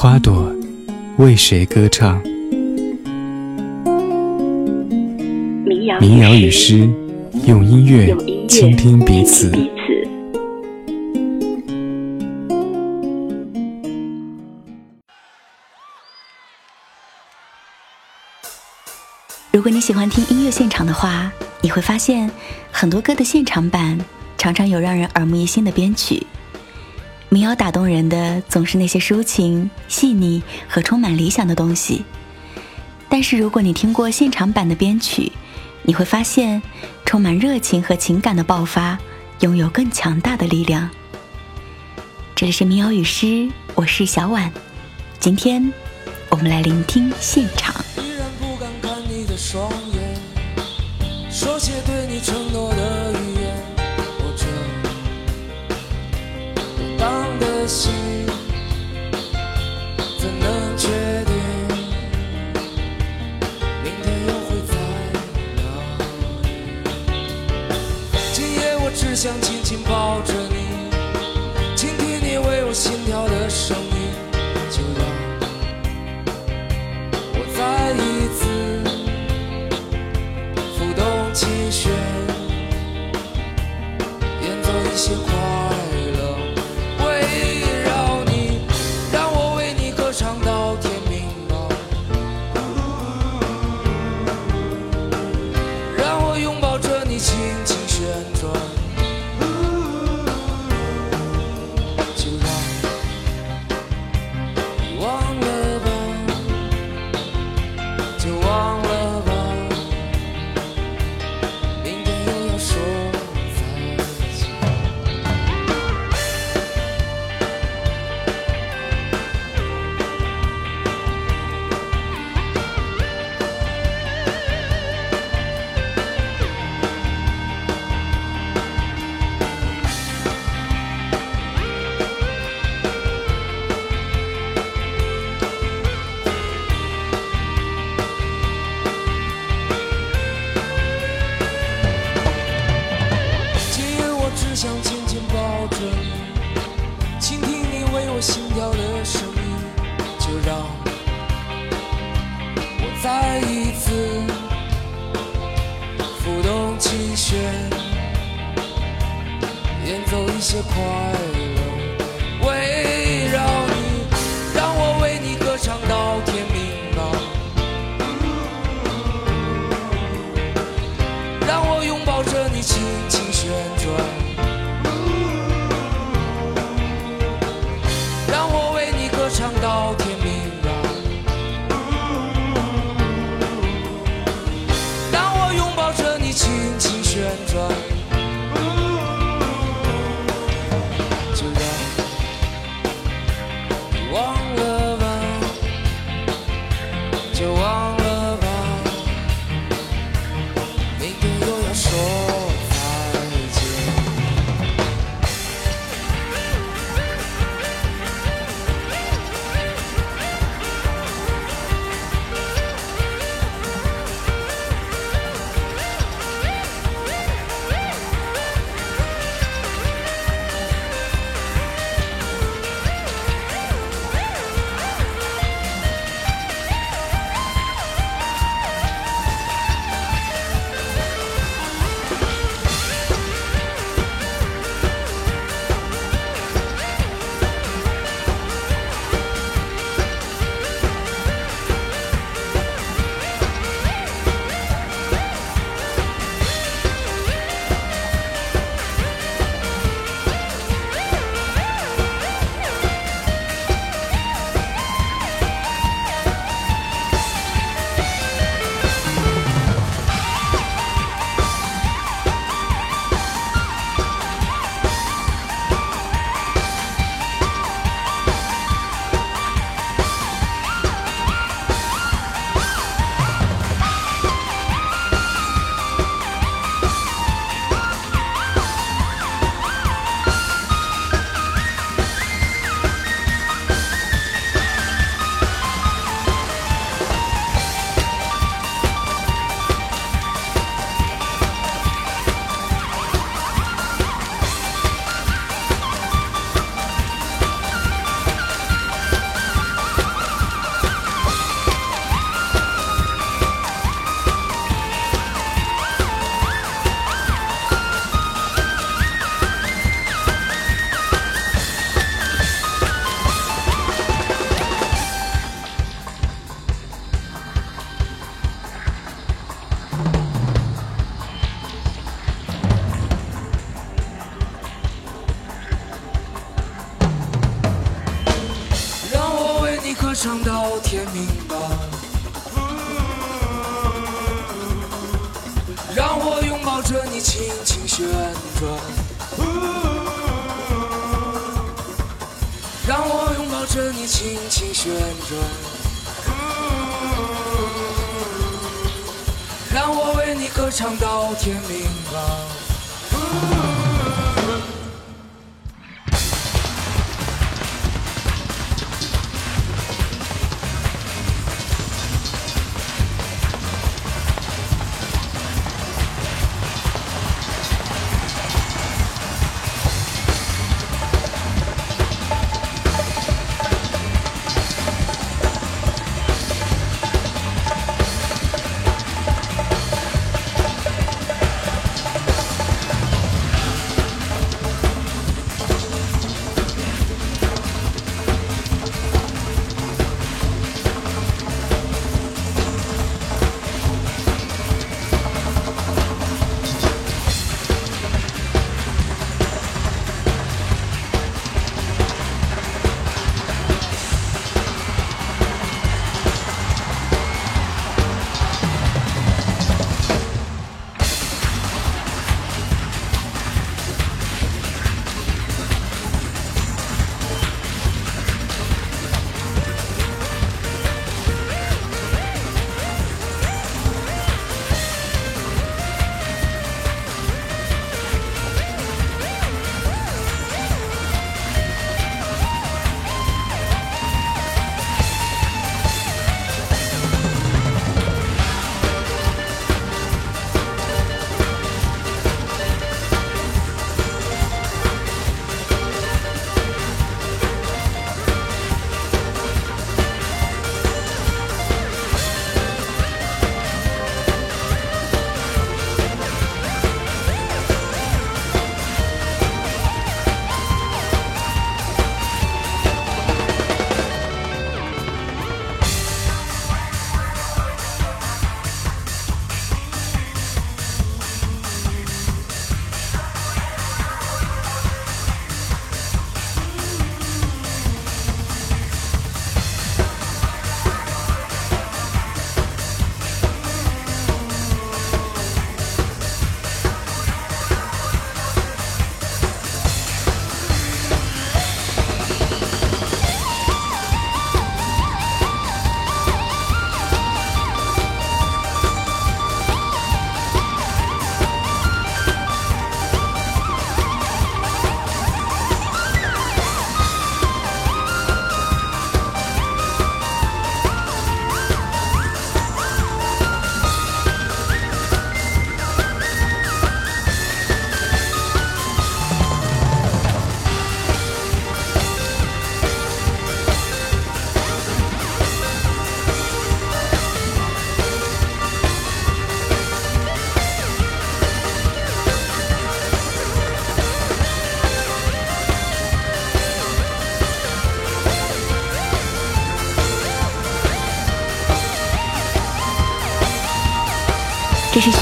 花朵为谁歌唱？民谣与诗，用音乐倾听彼此。如果你喜欢听音乐现场的话，你会发现很多歌的现场版常常有让人耳目一新的编曲。民谣打动人的总是那些抒情、细腻和充满理想的东西。但是如果你听过现场版的编曲，你会发现充满热情和情感的爆发拥有更强大的力量。这里是民谣与诗，我是小婉，今天我们来聆听现场。依然不敢看你的双眼，说些对你承诺的语想紧紧抱着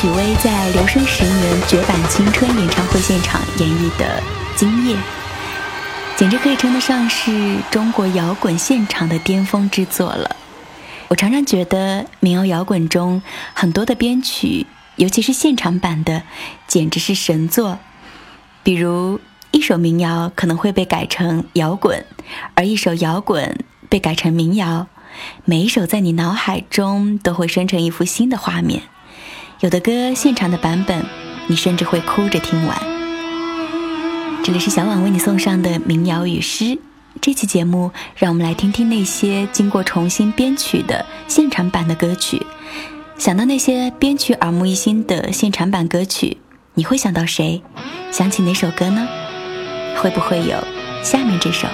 许巍在留声十年绝版青春演唱会现场演绎的《今夜》，简直可以称得上是中国摇滚现场的巅峰之作了。我常常觉得民谣摇滚中很多的编曲，尤其是现场版的，简直是神作。比如一首民谣可能会被改成摇滚，而一首摇滚被改成民谣，每一首在你脑海中都会生成一幅新的画面。有的歌现场的版本，你甚至会哭着听完。这里是小婉为你送上的民谣与诗。这期节目，让我们来听听那些经过重新编曲的现场版的歌曲。想到那些编曲耳目一新的现场版歌曲，你会想到谁？想起哪首歌呢？会不会有下面这首？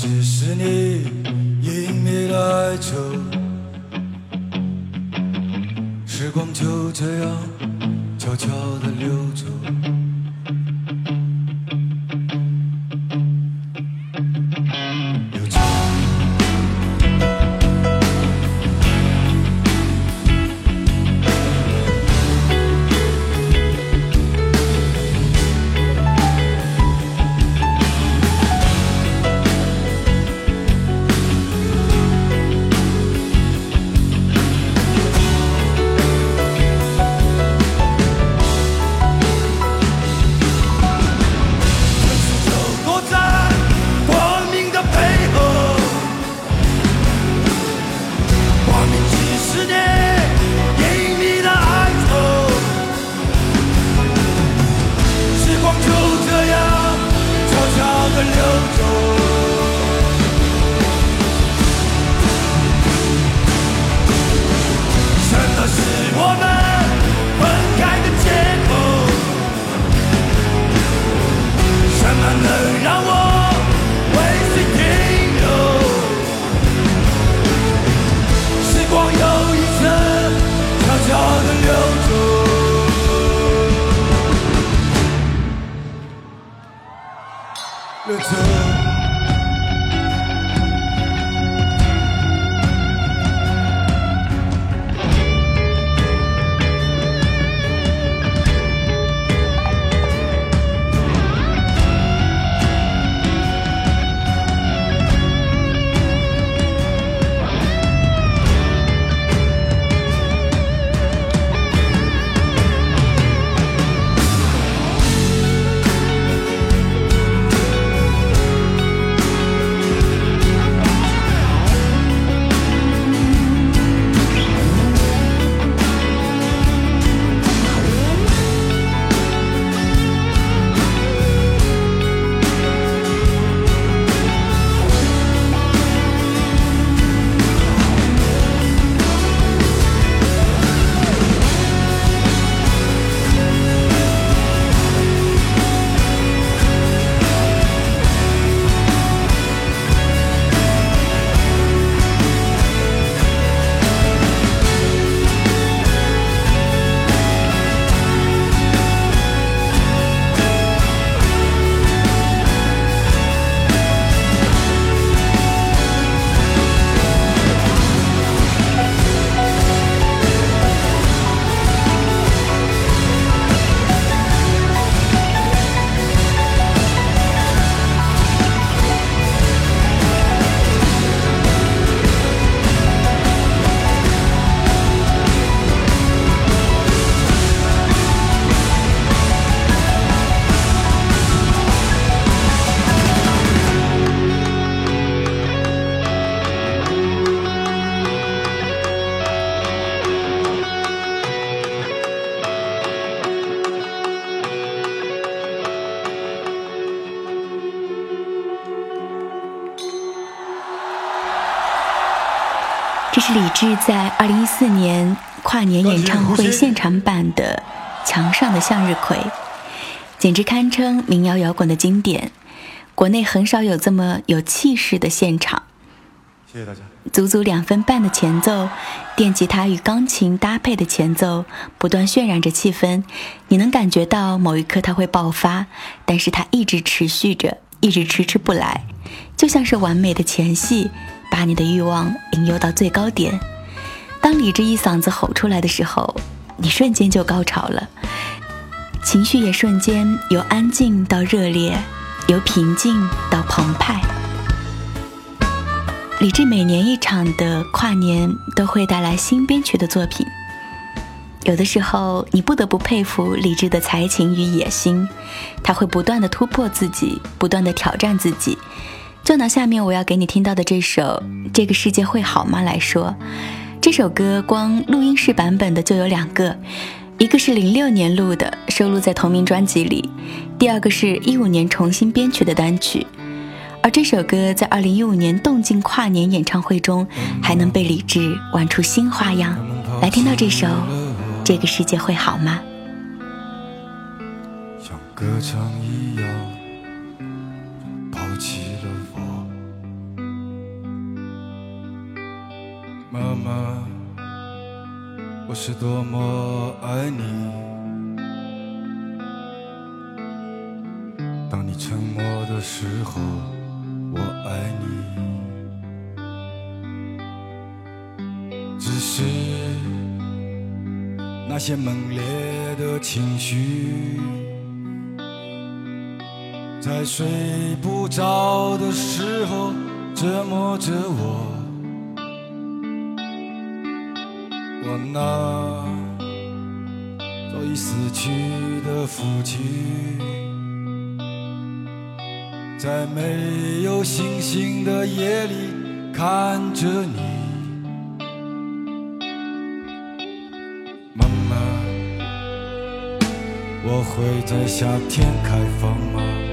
只是你。零一四年跨年演唱会现场版的《墙上的向日葵》，简直堪称民谣摇滚的经典。国内很少有这么有气势的现场。谢谢大家。足足两分半的前奏，电吉他与钢琴搭配的前奏，不断渲染着气氛。你能感觉到某一刻它会爆发，但是它一直持续着，一直迟迟不来，就像是完美的前戏，把你的欲望引诱到最高点。当李志一嗓子吼出来的时候，你瞬间就高潮了，情绪也瞬间由安静到热烈，由平静到澎湃。李志每年一场的跨年都会带来新编曲的作品，有的时候你不得不佩服李志的才情与野心，他会不断的突破自己，不断的挑战自己，就拿下面我要给你听到的这首《这个世界会好吗》来说，这首歌光录音室版本的就有两个，一个是零六年录的，收录在同名专辑里；第二个是一五年重新编曲的单曲。而这首歌在二零一五年动静跨年演唱会中，还能被李志玩出新花样。来听到这首《这个世界会好吗》。像歌唱一样妈妈，我是多么爱你。当你沉默的时候。我爱你，只是那些猛烈的情绪，在睡不着的时候折磨着我。我那早已死去的父亲。在没有星星的夜里看着你，妈妈，我会在夏天开放吗？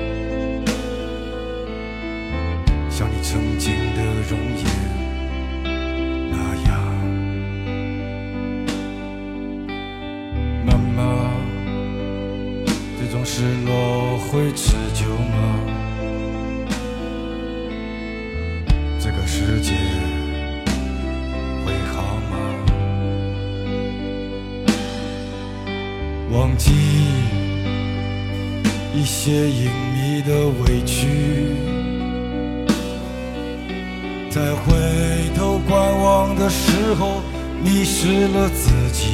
会持久吗？这个世界会好吗？忘记一些隐秘的委屈，在回头观望的时候迷失了自己。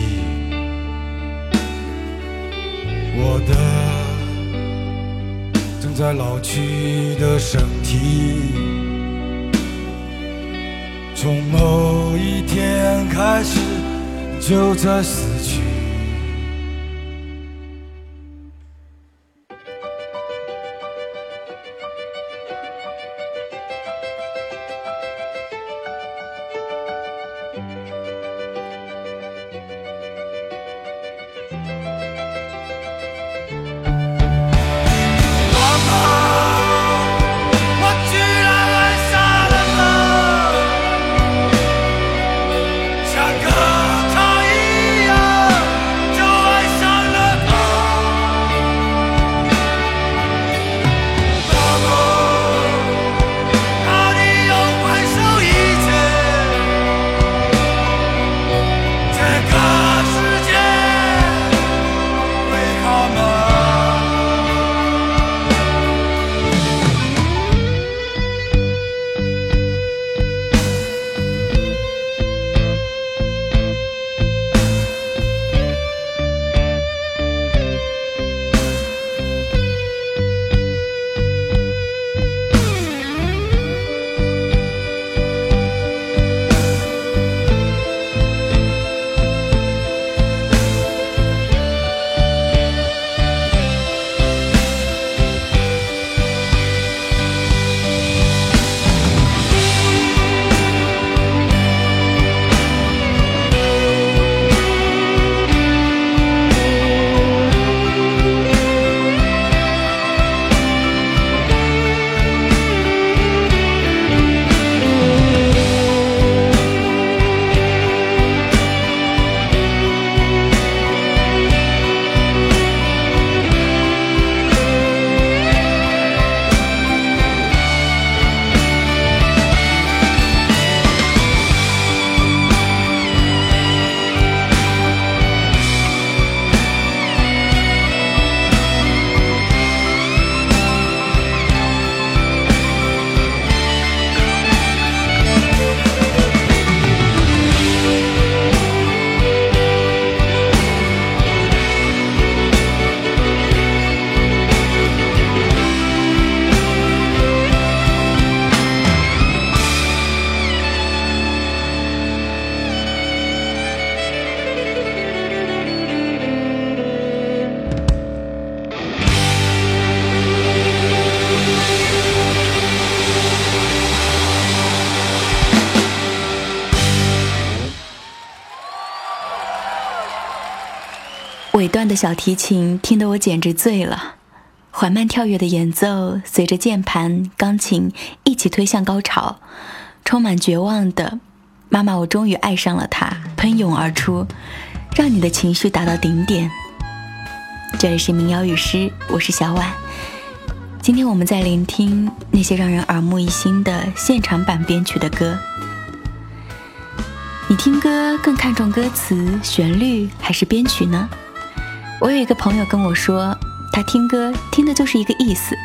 我的在老去的身体。从某一天开始，就在死去。小提琴听得我简直醉了，缓慢跳跃的演奏随着键盘、钢琴一起推向高潮，充满绝望的“妈妈，我终于爱上了他”喷涌而出，让你的情绪达到顶点。这里是民谣与诗，我是小婉。今天我们在聆听那些让人耳目一新的现场版编曲的歌。你听歌更看重歌词、旋律还是编曲呢？我有一个朋友跟我说，他听歌听的就是一个意思，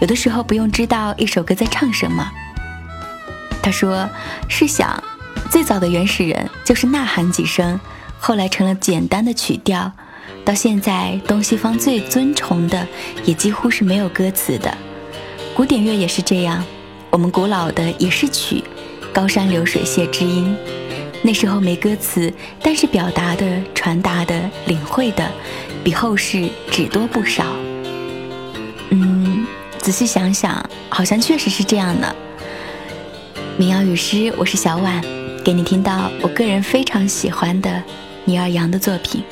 有的时候不用知道一首歌在唱什么。他说：“试想，最早的原始人就是呐喊几声，后来成了简单的曲调，到现在东西方最尊崇的也几乎是没有歌词的。古典乐也是这样，我们古老的也是曲，高山流水谢知音。”那时候没歌词，但是表达的、传达的、领会的，比后世只多不少。嗯，仔细想想，好像确实是这样的。民谣与诗，我是小婉，给你听到我个人非常喜欢的倪二阳的作品。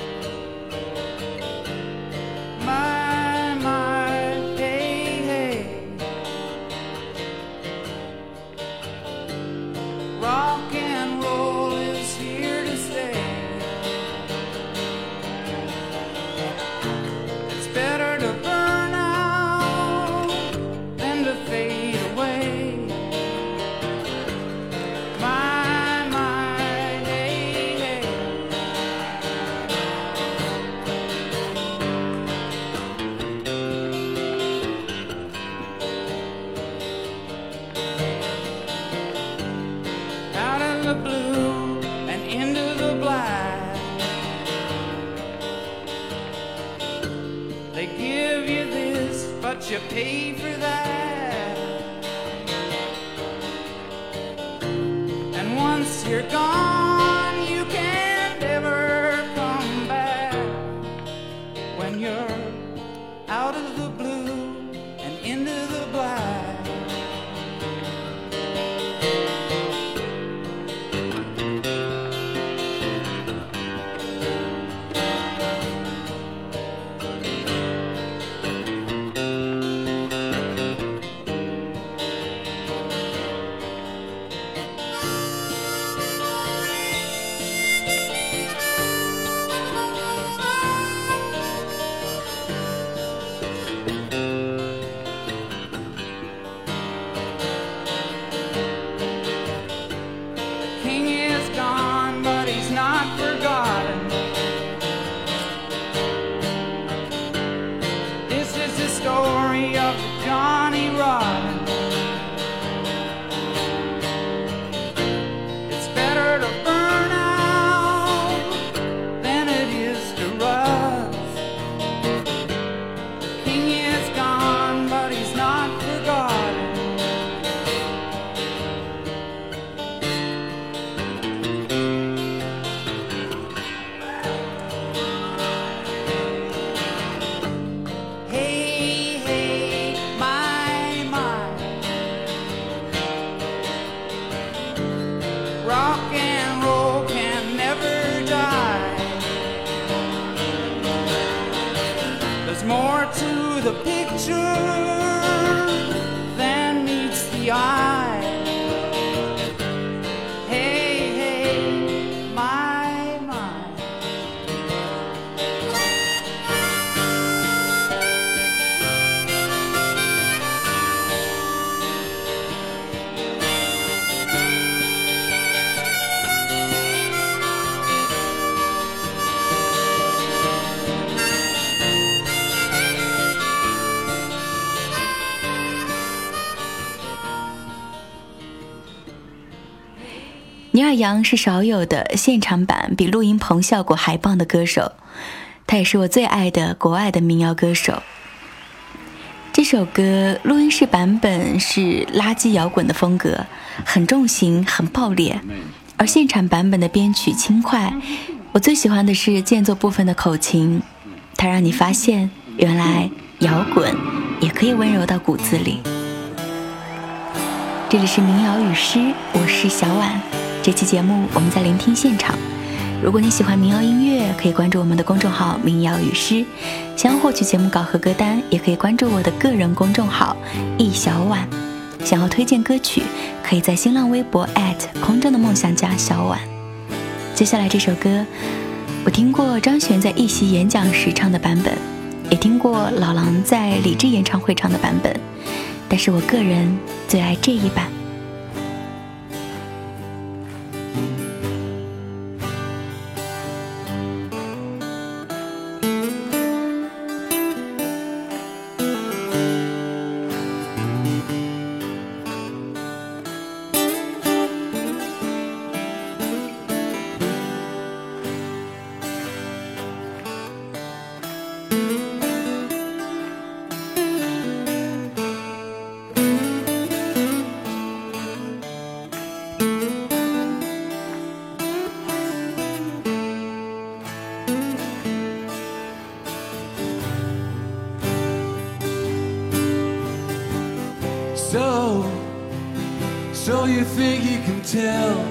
倪尔阳是少有的现场版比录音棚效果还棒的歌手，他也是我最爱的国外的民谣歌手。这首歌录音室版本是垃圾摇滚的风格，很重型，很爆裂；而现场版本的编曲轻快。我最喜欢的是间奏部分的口琴，它让你发现原来摇滚也可以温柔到骨子里。这里是民谣与诗，我是小婉。这期节目，我们在聆听现场，如果你喜欢民谣音乐，可以关注我们的公众号“民谣与诗”。想要获取节目稿和歌单，也可以关注我的个人公众号“易小婉”。想要推荐歌曲，可以在新浪微博空中的梦想家小婉。接下来这首歌，我听过张悬在一席演讲时唱的版本，也听过老狼在李志演唱会唱的版本，但是我个人最爱这一版。tell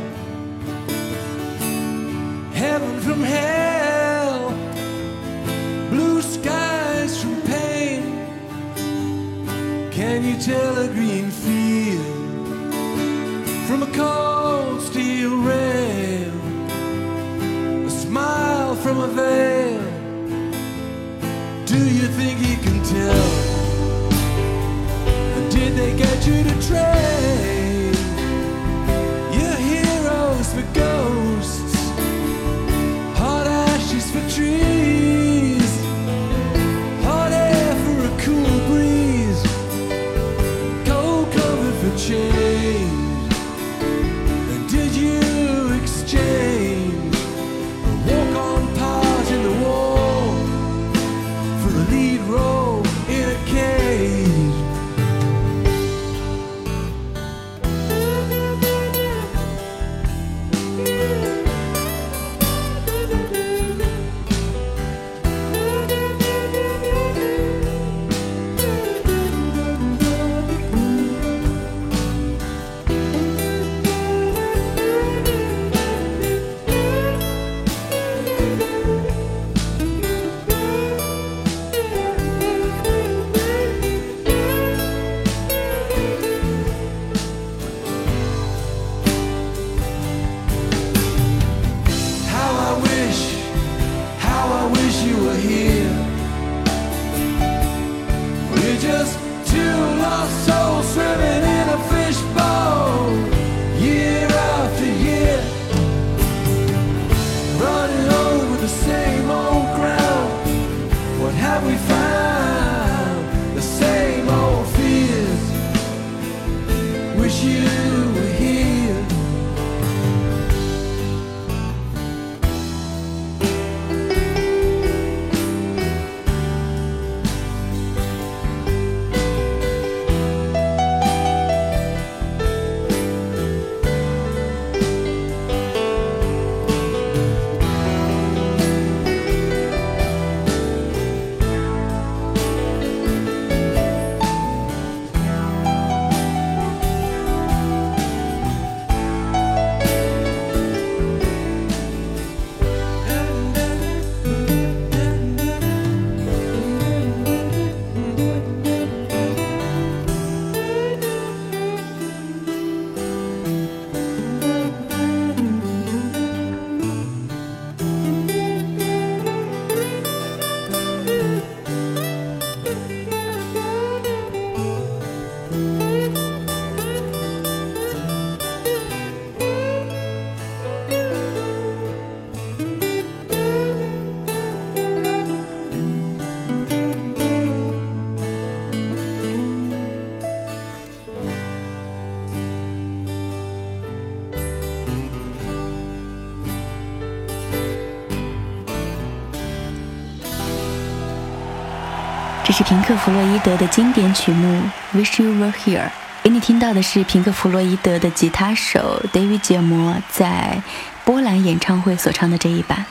这是平克·弗洛伊德的经典曲目《Wish You Were Here》。给你听到的是平克·弗洛伊德的吉他手 David 杰摩在波兰演唱会所唱的这一版。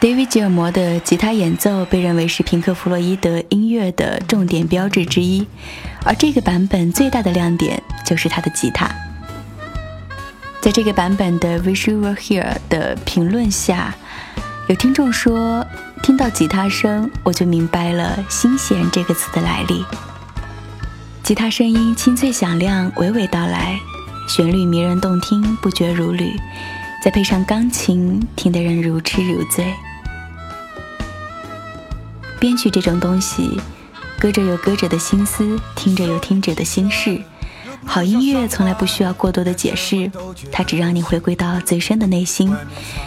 David 杰摩的吉他演奏被认为是平克·弗洛伊德音乐的重点标志之一，而这个版本最大的亮点就是他的吉他。在这个版本的《Wish You Were Here》的评论下，有听众说，听到吉他声，我就明白了“心弦”这个词的来历。吉他声音清脆响亮，娓娓道来，旋律迷人动听，不绝如缕，再配上钢琴，听得人如痴如醉。编曲这种东西，歌者有歌者的心思，听者有听者的心事。好音乐从来不需要过多的解释，它只让你回归到最深的内心，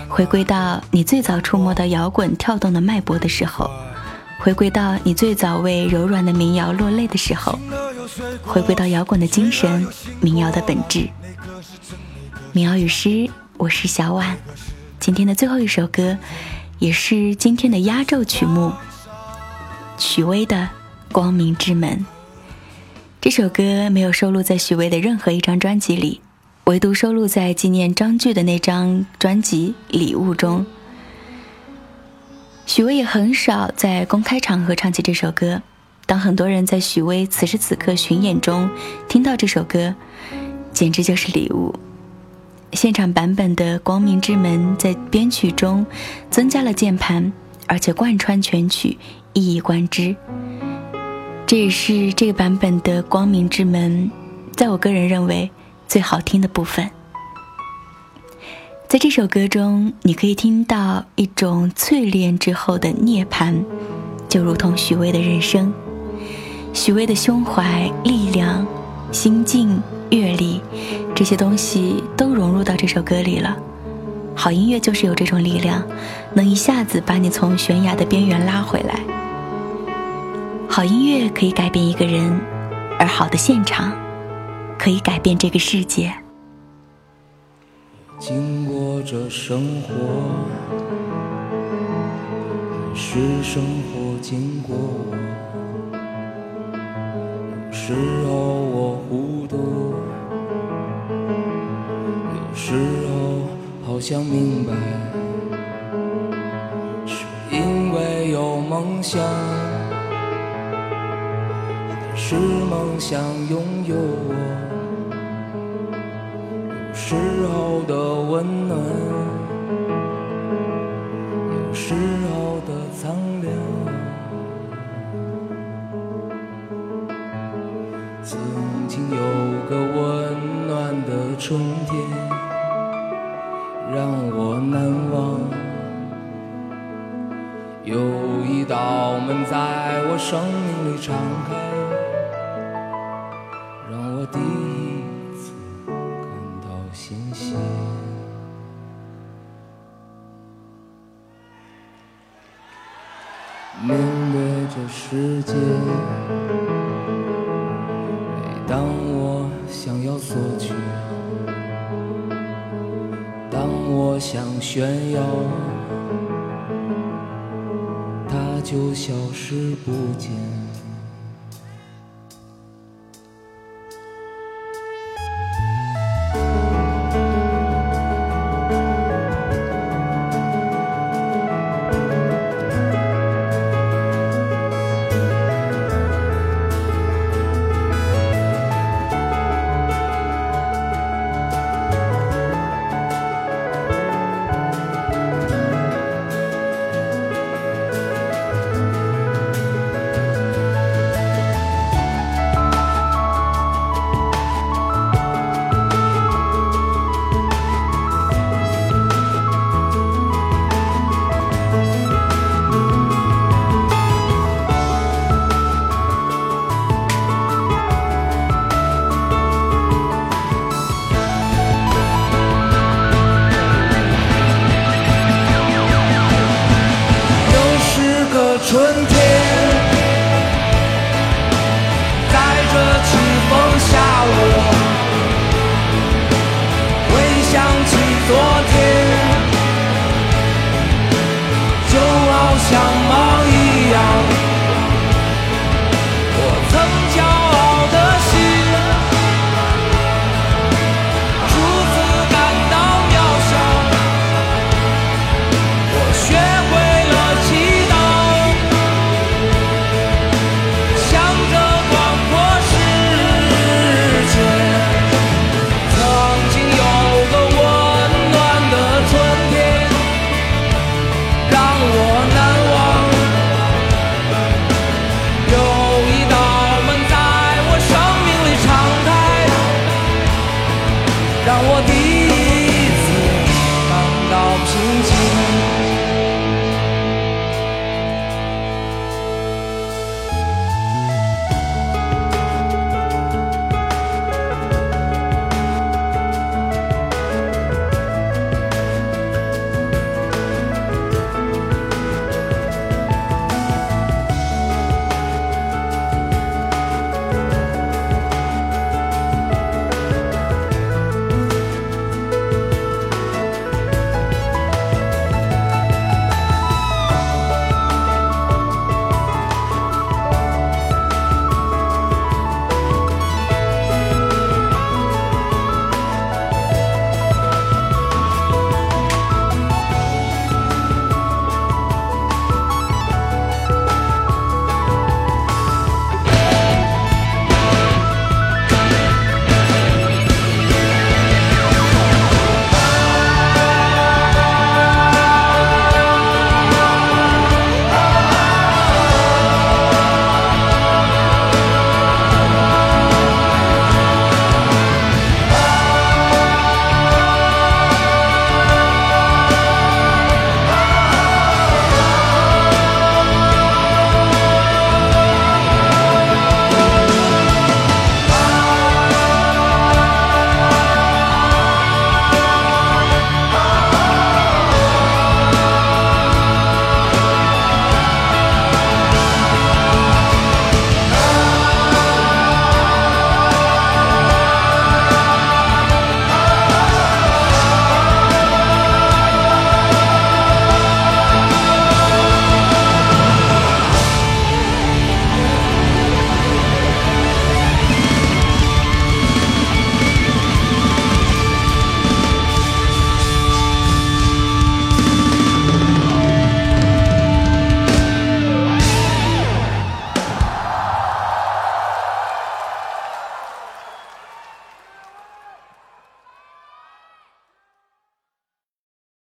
回归到你最早触摸到摇滚跳动的脉搏的时候，回归到你最早为柔软的民谣落泪的时候，回归到摇滚的精神，民谣的本质。民谣与诗，我是小婉。今天的最后一首歌，也是今天的压轴曲目。许巍的《光明之门》这首歌没有收录在许巍的任何一张专辑里，唯独收录在纪念张炬的那张专辑《礼物》中。许巍也很少在公开场合唱起这首歌。当很多人在许巍此时此刻巡演中听到这首歌，简直就是礼物。现场版本的《光明之门》在编曲中增加了键盘，而且贯穿全曲。一以贯之，这也是这个版本的《光明之门》，在我个人认为最好听的部分。在这首歌中，你可以听到一种淬炼之后的涅槃，就如同许巍的人生，许巍的胸怀、力量、心境、阅历，这些东西都融入到这首歌里了。好音乐就是有这种力量，能一下子把你从悬崖的边缘拉回来。好音乐可以改变一个人，而好的现场可以改变这个世界。经过这生活，是生活经过我。有时候我糊涂，有时候好像明白，是因为有梦想。是梦想拥有我，有时候的温暖，有时候的苍凉。曾经有个温暖的春天，让我难忘。有一道门在我生命里敞开。每当我想要索取，当我想炫耀，它就消失不见。